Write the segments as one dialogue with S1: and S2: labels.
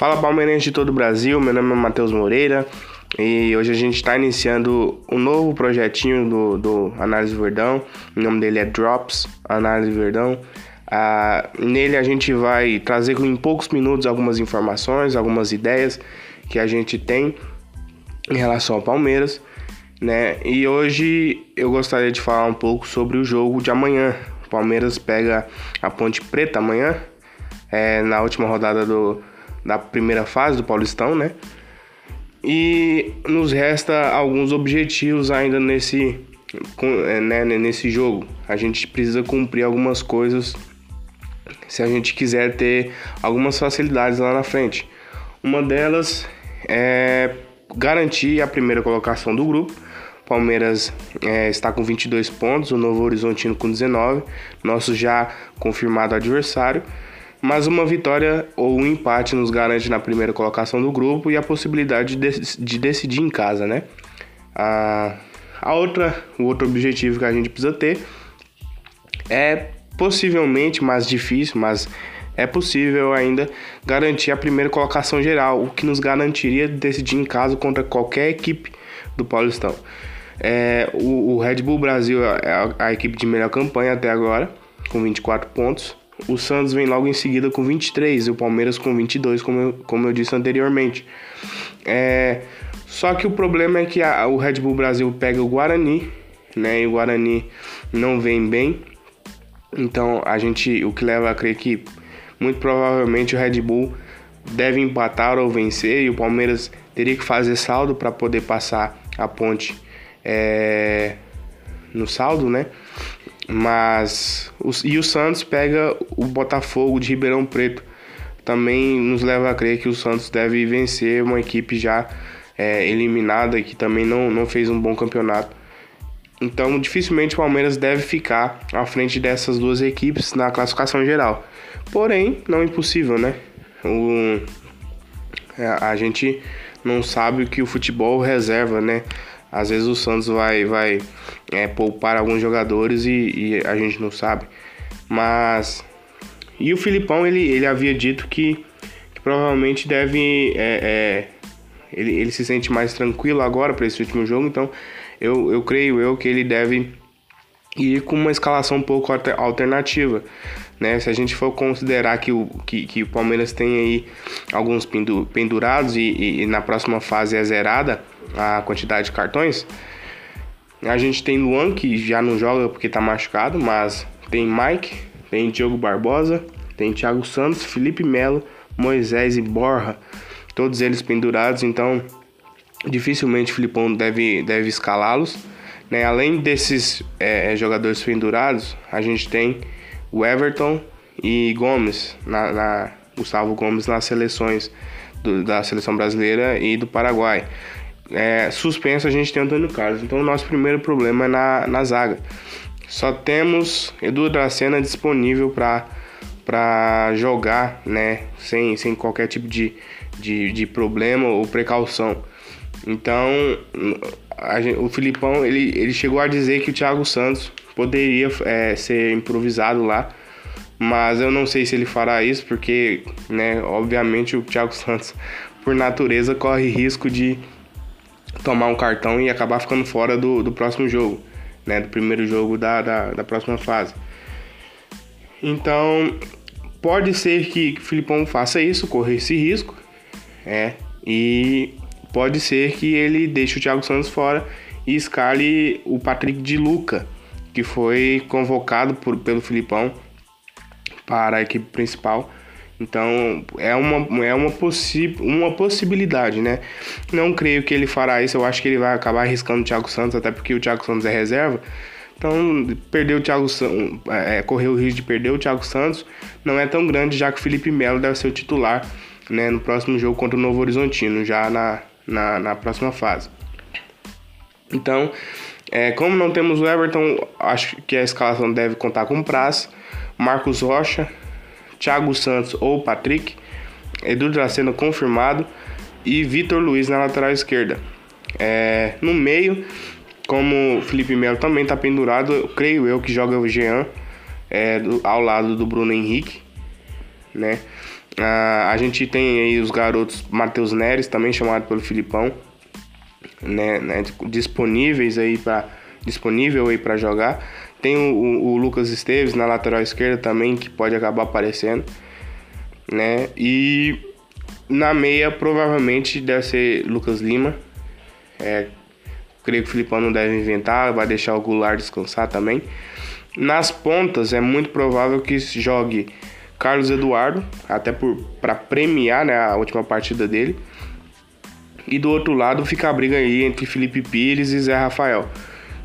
S1: Fala palmeirense de todo o Brasil, meu nome é Matheus Moreira e hoje a gente está iniciando um novo projetinho do, do Análise Verdão. O nome dele é Drops Análise Verdão. Ah, nele a gente vai trazer em poucos minutos algumas informações, algumas ideias que a gente tem em relação ao Palmeiras, né? E hoje eu gostaria de falar um pouco sobre o jogo de amanhã. O Palmeiras pega a Ponte Preta amanhã, é, na última rodada do, da primeira fase do Paulistão, né? E nos resta alguns objetivos ainda nesse, é, né, nesse jogo. A gente precisa cumprir algumas coisas se a gente quiser ter algumas facilidades lá na frente. Uma delas é garantir a primeira colocação do grupo. Palmeiras é, está com 22 pontos, o Novo Horizontino com 19, nosso já confirmado adversário. Mas uma vitória ou um empate nos garante na primeira colocação do grupo e a possibilidade de, de decidir em casa, né? A, a outra, o outro objetivo que a gente precisa ter é possivelmente mais difícil, mas é possível ainda garantir a primeira colocação geral, o que nos garantiria decidir em casa contra qualquer equipe do Paulistão. É, o, o, Red Bull Brasil é a, a, equipe de melhor campanha até agora, com 24 pontos. O Santos vem logo em seguida com 23 e o Palmeiras com 22, como eu, como eu disse anteriormente. É, só que o problema é que a, o Red Bull Brasil pega o Guarani, né? E o Guarani não vem bem. Então a gente, o que leva a crer que muito provavelmente o Red Bull deve empatar ou vencer e o Palmeiras teria que fazer saldo para poder passar a ponte é, no saldo, né? Mas e o Santos pega o Botafogo de Ribeirão Preto. Também nos leva a crer que o Santos deve vencer uma equipe já é, eliminada que também não, não fez um bom campeonato. Então, dificilmente o Palmeiras deve ficar à frente dessas duas equipes na classificação geral. Porém, não é impossível, né? O, é, a gente não sabe o que o futebol reserva, né? Às vezes o Santos vai, vai é, poupar alguns jogadores e, e, a gente não sabe. Mas. E o Filipão, ele, ele havia dito que, que provavelmente deve. É, é, ele, ele se sente mais tranquilo agora para esse último jogo, então eu, eu creio eu que ele deve ir com uma escalação um pouco alternativa. Né? Se a gente for considerar que o, que, que o Palmeiras tem aí alguns pendurados e, e, e na próxima fase é zerada, a quantidade de cartões. A gente tem Luan, que já não joga porque tá machucado, mas tem Mike, tem Diogo Barbosa, tem Thiago Santos, Felipe Melo, Moisés e Borja, todos eles pendurados, então dificilmente o Filipão deve, deve escalá-los. Né? Além desses é, jogadores pendurados, a gente tem o Everton e Gomes, na, na Gustavo Gomes nas seleções do, da seleção brasileira e do Paraguai é, suspenso a gente tem Antônio Carlos. Então o nosso primeiro problema é na, na zaga. Só temos Edu Dracena disponível para jogar, né? Sem, sem qualquer tipo de, de, de problema ou precaução. Então gente, o Filipão ele, ele chegou a dizer que o Thiago Santos poderia é, ser improvisado lá. Mas eu não sei se ele fará isso, porque, né, obviamente o Thiago Santos, por natureza, corre risco de tomar um cartão e acabar ficando fora do, do próximo jogo, né? Do primeiro jogo da, da, da próxima fase. Então, pode ser que o Filipão faça isso, correr esse risco, é, e pode ser que ele deixe o Thiago Santos fora e escale o Patrick de Luca, que foi convocado por, pelo Filipão para a equipe principal então é uma, é uma, possi uma possibilidade, né? Não creio que ele fará isso, eu acho que ele vai acabar arriscando o Thiago Santos, até porque o Thiago Santos é reserva. Então, perder o Thiago Santos, é, correr o risco de perder o Thiago Santos não é tão grande, já que o Felipe Melo deve ser o titular né, no próximo jogo contra o Novo Horizontino, já na, na, na próxima fase. Então, é, como não temos o Everton, acho que a escalação deve contar com o Praz, Marcos Rocha, Thiago Santos ou Patrick, Edu Dracena confirmado e Vitor Luiz na lateral esquerda. É, no meio, como Felipe Melo também está pendurado, eu creio eu que joga o Jean é, do, ao lado do Bruno Henrique, né? Uh, a gente tem aí os garotos Matheus Neres, também chamado pelo Filipão, né, né disponíveis aí para disponível aí para jogar. Tem o, o, Lucas Esteves na lateral esquerda também que pode acabar aparecendo, né? E na meia provavelmente deve ser Lucas Lima. É, creio que o Filipão não deve inventar, vai deixar o Goulart descansar também. Nas pontas é muito provável que jogue Carlos Eduardo, até para premiar né, a última partida dele. E do outro lado fica a briga aí entre Felipe Pires e Zé Rafael.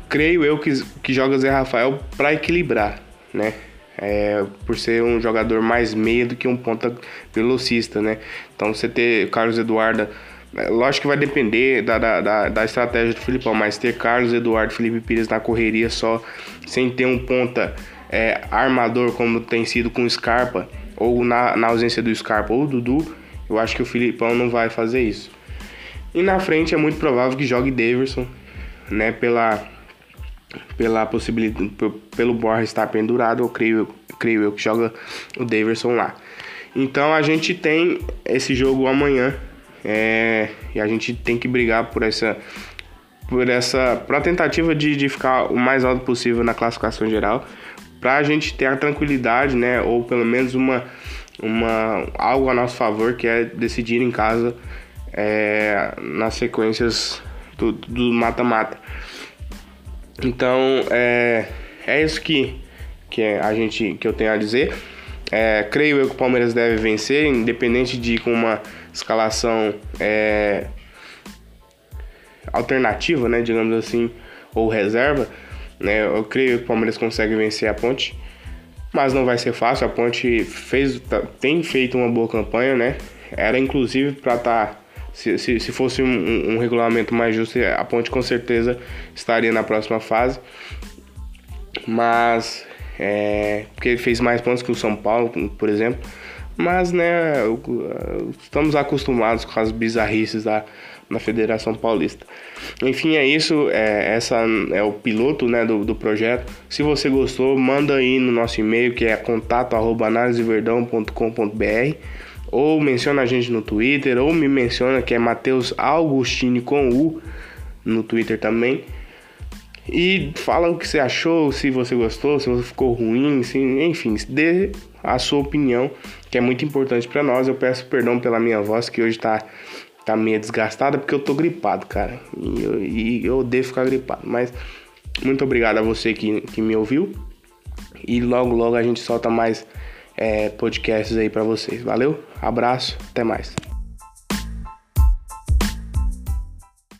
S1: Creio eu que, que joga Zé Rafael para equilibrar, né? É, por ser um jogador mais meio do que um ponta velocista, né? Então você ter Carlos Eduardo, é, lógico que vai depender da, da, da, da estratégia do Filipão, mas ter Carlos Eduardo e Felipe Pires na correria só, sem ter um ponta é, armador como tem sido com o Scarpa, ou na, na ausência do Scarpa ou do Dudu, eu acho que o Filipão não vai fazer isso. E na frente é muito provável que jogue Daverson, né, pela pela possibilidade pelo Borja estar pendurado, eu creio, creio eu que joga o Daverson lá. Então a gente tem esse jogo amanhã é, e a gente tem que brigar por essa por essa por a tentativa de, de ficar o mais alto possível na classificação geral para a gente ter a tranquilidade, né, ou pelo menos uma, uma algo a nosso favor que é decidir em casa é, nas sequências do mata-mata. Então é, é isso que, que a gente que eu tenho a dizer. É, creio eu que o Palmeiras deve vencer, independente de com uma escalação é, alternativa, né, digamos assim, ou reserva. Né? Eu creio que o Palmeiras consegue vencer a Ponte, mas não vai ser fácil. A Ponte fez, tá, tem feito uma boa campanha, né? Era inclusive para estar. Tá, se, se, se, fosse um, um, regulamento mais justo, a Ponte com certeza estaria na próxima fase. Mas. É, porque ele fez mais pontos que o São Paulo, por exemplo. Mas, né, estamos acostumados com as bizarrices da, na Federação Paulista. Enfim, é isso. É, essa é o piloto né, do, do projeto. Se você gostou, manda aí no nosso e-mail que é contato@analiseverdão.com.br ou menciona a gente no Twitter ou me menciona que é Matheus Augustini com U no Twitter também. E fala o que você achou, se você gostou, se você ficou ruim, se, enfim, dê a sua opinião, que é muito importante para nós. Eu peço perdão pela minha voz que hoje tá tá meio desgastada porque eu tô gripado, cara. E eu, e eu odeio ficar gripado. Mas muito obrigado a você que, que me ouviu. E logo, logo a gente solta mais é, podcasts aí para vocês. Valeu, abraço, até mais.